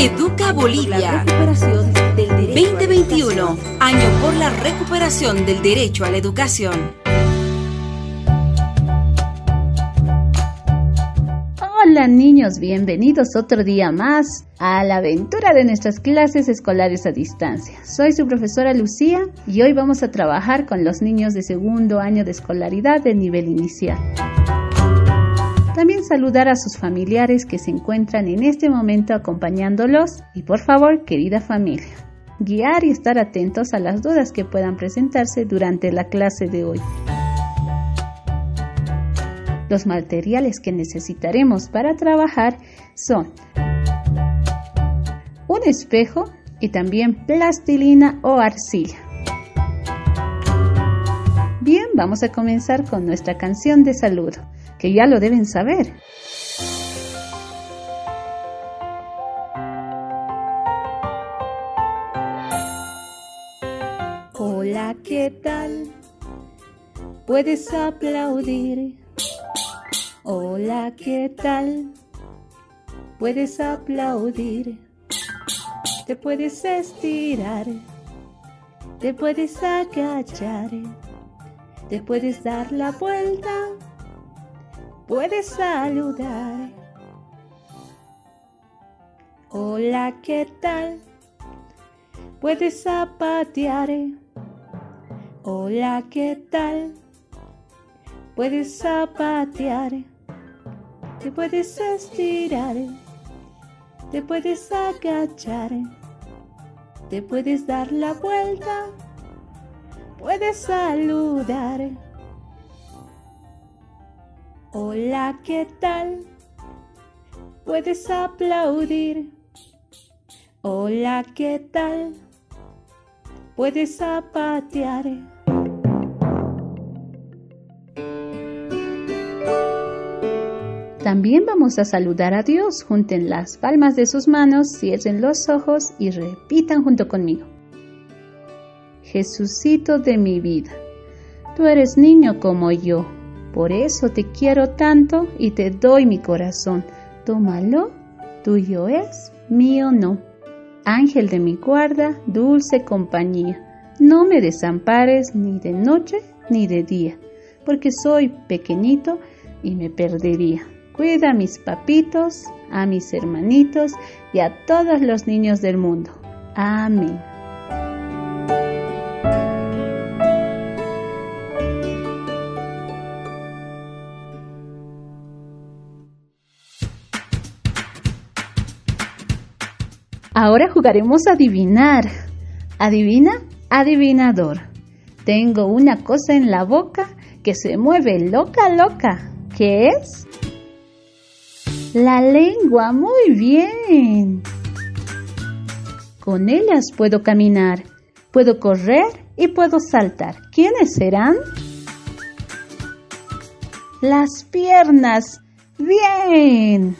Educa Bolivia. 2021, año por la recuperación del derecho a la educación. Hola niños, bienvenidos otro día más a la aventura de nuestras clases escolares a distancia. Soy su profesora Lucía y hoy vamos a trabajar con los niños de segundo año de escolaridad de nivel inicial. También saludar a sus familiares que se encuentran en este momento acompañándolos y por favor, querida familia, guiar y estar atentos a las dudas que puedan presentarse durante la clase de hoy. Los materiales que necesitaremos para trabajar son un espejo y también plastilina o arcilla. Bien, vamos a comenzar con nuestra canción de saludo que ya lo deben saber. Hola, ¿qué tal? Puedes aplaudir. Hola, ¿qué tal? Puedes aplaudir. Te puedes estirar. Te puedes agachar. Te puedes dar la vuelta puedes saludar. Hola, ¿qué tal? Puedes zapatear. Hola, ¿qué tal? Puedes zapatear. Te puedes estirar. Te puedes agachar. Te puedes dar la vuelta. Puedes saludar. Hola, ¿qué tal? Puedes aplaudir. Hola, ¿qué tal? Puedes zapatear. También vamos a saludar a Dios. Junten las palmas de sus manos, cierren los ojos y repitan junto conmigo. Jesucito de mi vida, tú eres niño como yo por eso te quiero tanto y te doy mi corazón. Tómalo, tuyo es, mío no. Ángel de mi guarda, dulce compañía, no me desampares ni de noche ni de día, porque soy pequeñito y me perdería. Cuida a mis papitos, a mis hermanitos y a todos los niños del mundo. Amén. Ahora jugaremos a adivinar. Adivina, adivinador. Tengo una cosa en la boca que se mueve loca, loca. ¿Qué es? La lengua, muy bien. Con ellas puedo caminar, puedo correr y puedo saltar. ¿Quiénes serán? Las piernas. Bien.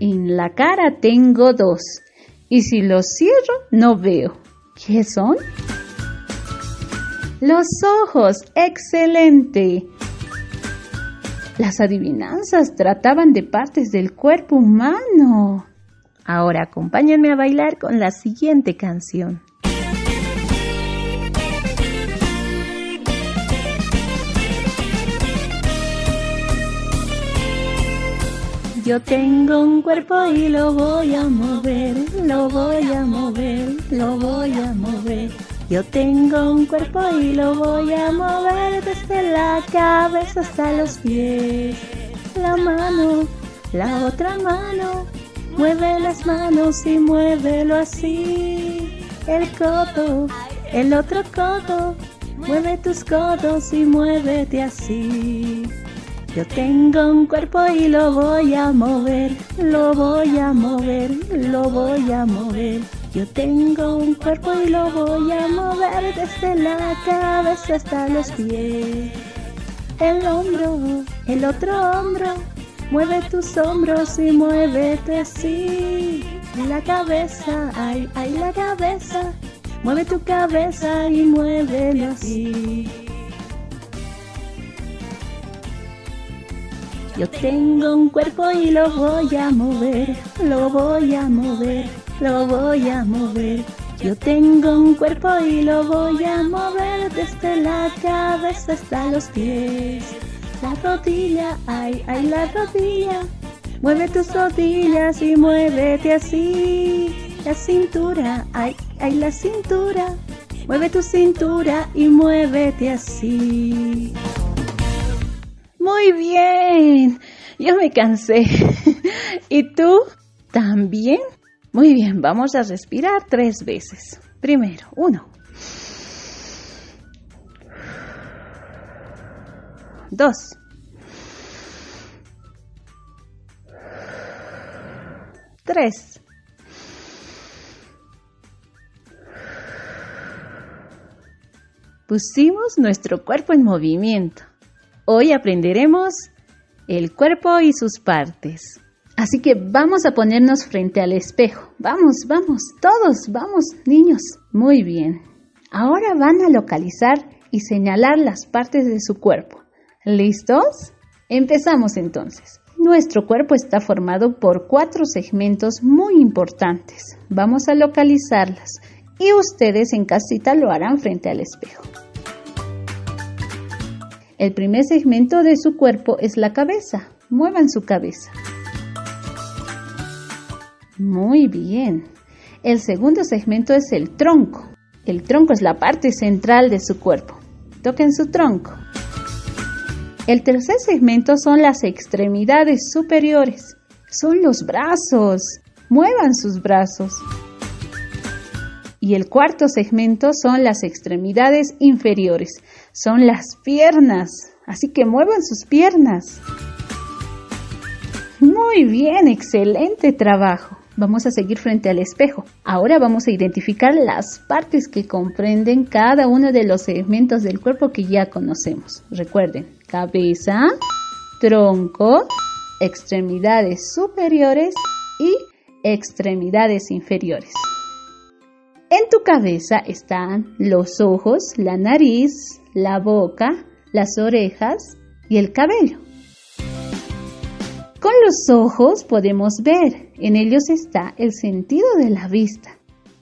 En la cara tengo dos y si los cierro no veo. ¿Qué son? Los ojos. Excelente. Las adivinanzas trataban de partes del cuerpo humano. Ahora acompáñenme a bailar con la siguiente canción. Yo tengo un cuerpo y lo voy a mover, lo voy a mover, lo voy a mover. Yo tengo un cuerpo y lo voy a mover desde la cabeza hasta los pies. La mano, la otra mano, mueve las manos y muévelo así. El codo, el otro codo, mueve tus codos y muévete así. Yo tengo un cuerpo y lo voy a mover, lo voy a mover, lo voy a mover. Yo tengo un cuerpo y lo voy a mover desde la cabeza hasta los pies. El hombro, el otro hombro, mueve tus hombros y muévete así. La cabeza, ay, ay, la cabeza, mueve tu cabeza y muévelo así. Yo tengo un cuerpo y lo voy a mover, lo voy a mover, lo voy a mover. Yo tengo un cuerpo y lo voy a mover desde la cabeza hasta los pies. La rodilla, ay, ay, la rodilla. Mueve tus rodillas y muévete así. La cintura, ay, ay, la cintura. Mueve tu cintura y muévete así. Muy bien, yo me cansé. ¿Y tú? ¿También? Muy bien, vamos a respirar tres veces. Primero, uno. Dos. Tres. Pusimos nuestro cuerpo en movimiento. Hoy aprenderemos el cuerpo y sus partes. Así que vamos a ponernos frente al espejo. Vamos, vamos, todos, vamos, niños. Muy bien. Ahora van a localizar y señalar las partes de su cuerpo. ¿Listos? Empezamos entonces. Nuestro cuerpo está formado por cuatro segmentos muy importantes. Vamos a localizarlas y ustedes en casita lo harán frente al espejo. El primer segmento de su cuerpo es la cabeza. Muevan su cabeza. Muy bien. El segundo segmento es el tronco. El tronco es la parte central de su cuerpo. Toquen su tronco. El tercer segmento son las extremidades superiores. Son los brazos. Muevan sus brazos. Y el cuarto segmento son las extremidades inferiores son las piernas. Así que muevan sus piernas. Muy bien, excelente trabajo. Vamos a seguir frente al espejo. Ahora vamos a identificar las partes que comprenden cada uno de los segmentos del cuerpo que ya conocemos. Recuerden, cabeza, tronco, extremidades superiores y extremidades inferiores. En tu cabeza están los ojos, la nariz, la boca, las orejas y el cabello. Con los ojos podemos ver, en ellos está el sentido de la vista.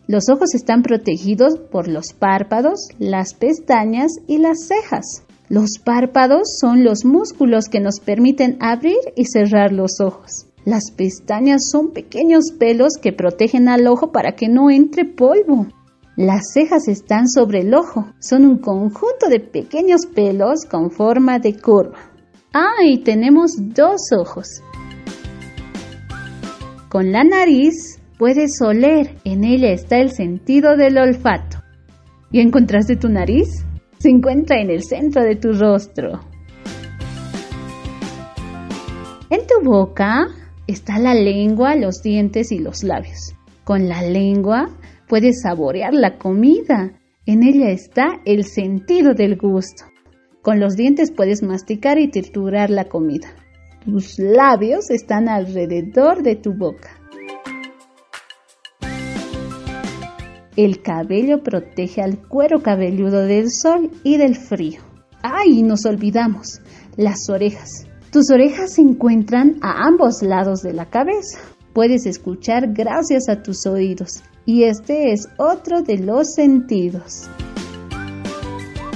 Los ojos están protegidos por los párpados, las pestañas y las cejas. Los párpados son los músculos que nos permiten abrir y cerrar los ojos. Las pestañas son pequeños pelos que protegen al ojo para que no entre polvo. Las cejas están sobre el ojo. Son un conjunto de pequeños pelos con forma de curva. Ah, y tenemos dos ojos. Con la nariz puedes oler. En ella está el sentido del olfato. ¿Y encontraste tu nariz? Se encuentra en el centro de tu rostro. En tu boca está la lengua, los dientes y los labios. Con la lengua puedes saborear la comida. En ella está el sentido del gusto. Con los dientes puedes masticar y triturar la comida. Tus labios están alrededor de tu boca. El cabello protege al cuero cabelludo del sol y del frío. ¡Ay! Nos olvidamos. Las orejas. Tus orejas se encuentran a ambos lados de la cabeza. Puedes escuchar gracias a tus oídos y este es otro de los sentidos.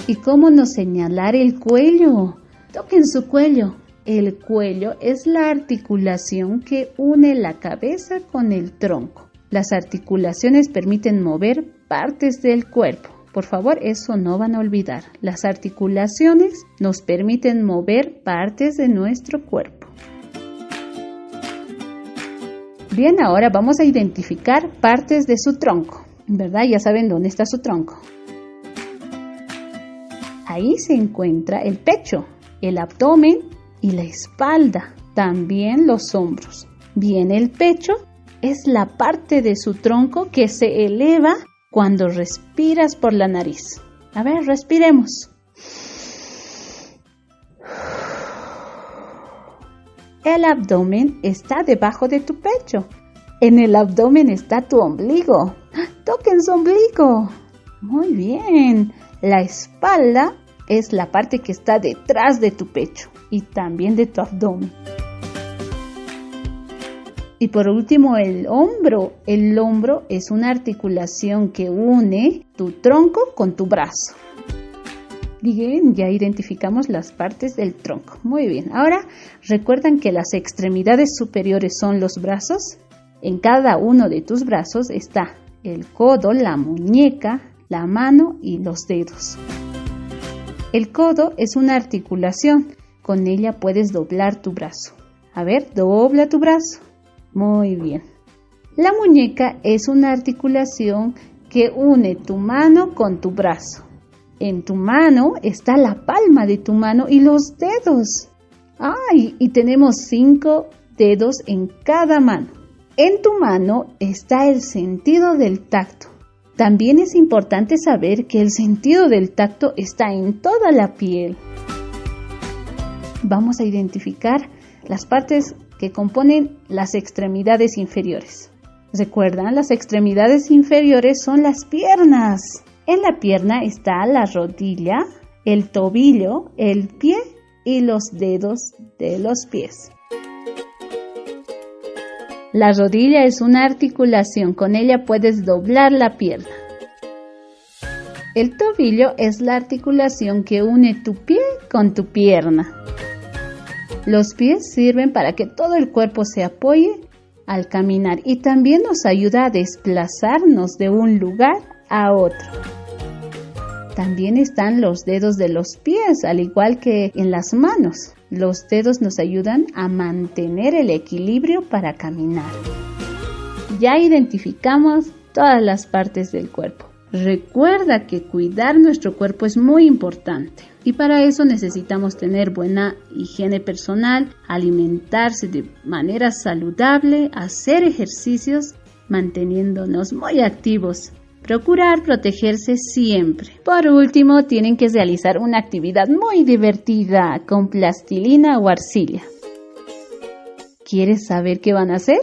¿Y cómo nos señalar el cuello? Toquen su cuello. El cuello es la articulación que une la cabeza con el tronco. Las articulaciones permiten mover partes del cuerpo. Por favor, eso no van a olvidar. Las articulaciones nos permiten mover partes de nuestro cuerpo. Bien, ahora vamos a identificar partes de su tronco. ¿Verdad? Ya saben dónde está su tronco. Ahí se encuentra el pecho, el abdomen y la espalda, también los hombros. Bien, el pecho es la parte de su tronco que se eleva cuando respiras por la nariz. A ver, respiremos. El abdomen está debajo de tu pecho. En el abdomen está tu ombligo. Toquen su ombligo. Muy bien. La espalda es la parte que está detrás de tu pecho. y también de tu abdomen. Y por último, el hombro. El hombro es una articulación que une tu tronco con tu brazo. Bien, ya identificamos las partes del tronco. Muy bien. Ahora, ¿recuerdan que las extremidades superiores son los brazos? En cada uno de tus brazos está el codo, la muñeca, la mano y los dedos. El codo es una articulación. Con ella puedes doblar tu brazo. A ver, dobla tu brazo. Muy bien. La muñeca es una articulación que une tu mano con tu brazo. En tu mano está la palma de tu mano y los dedos. ¡Ay! Y tenemos cinco dedos en cada mano. En tu mano está el sentido del tacto. También es importante saber que el sentido del tacto está en toda la piel. Vamos a identificar las partes que componen las extremidades inferiores. ¿Recuerdan? Las extremidades inferiores son las piernas. En la pierna está la rodilla, el tobillo, el pie y los dedos de los pies. La rodilla es una articulación, con ella puedes doblar la pierna. El tobillo es la articulación que une tu pie con tu pierna. Los pies sirven para que todo el cuerpo se apoye al caminar y también nos ayuda a desplazarnos de un lugar a otro. También están los dedos de los pies, al igual que en las manos. Los dedos nos ayudan a mantener el equilibrio para caminar. Ya identificamos todas las partes del cuerpo. Recuerda que cuidar nuestro cuerpo es muy importante y para eso necesitamos tener buena higiene personal, alimentarse de manera saludable, hacer ejercicios manteniéndonos muy activos. Procurar protegerse siempre. Por último, tienen que realizar una actividad muy divertida con plastilina o arcilla. ¿Quieres saber qué van a hacer?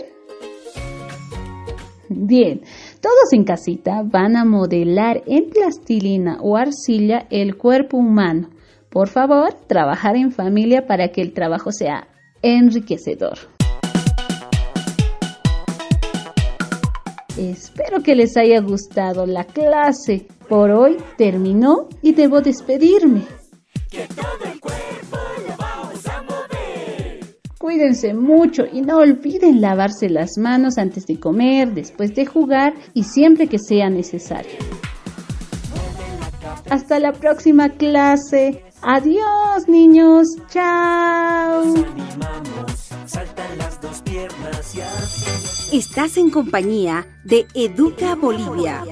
Bien, todos en casita van a modelar en plastilina o arcilla el cuerpo humano. Por favor, trabajar en familia para que el trabajo sea enriquecedor. Espero que les haya gustado la clase. Por hoy terminó y debo despedirme. Cuídense mucho y no olviden lavarse las manos antes de comer, después de jugar y siempre que sea necesario. Hasta la próxima clase. Adiós niños. Chao. Estás en compañía de Educa Bolivia.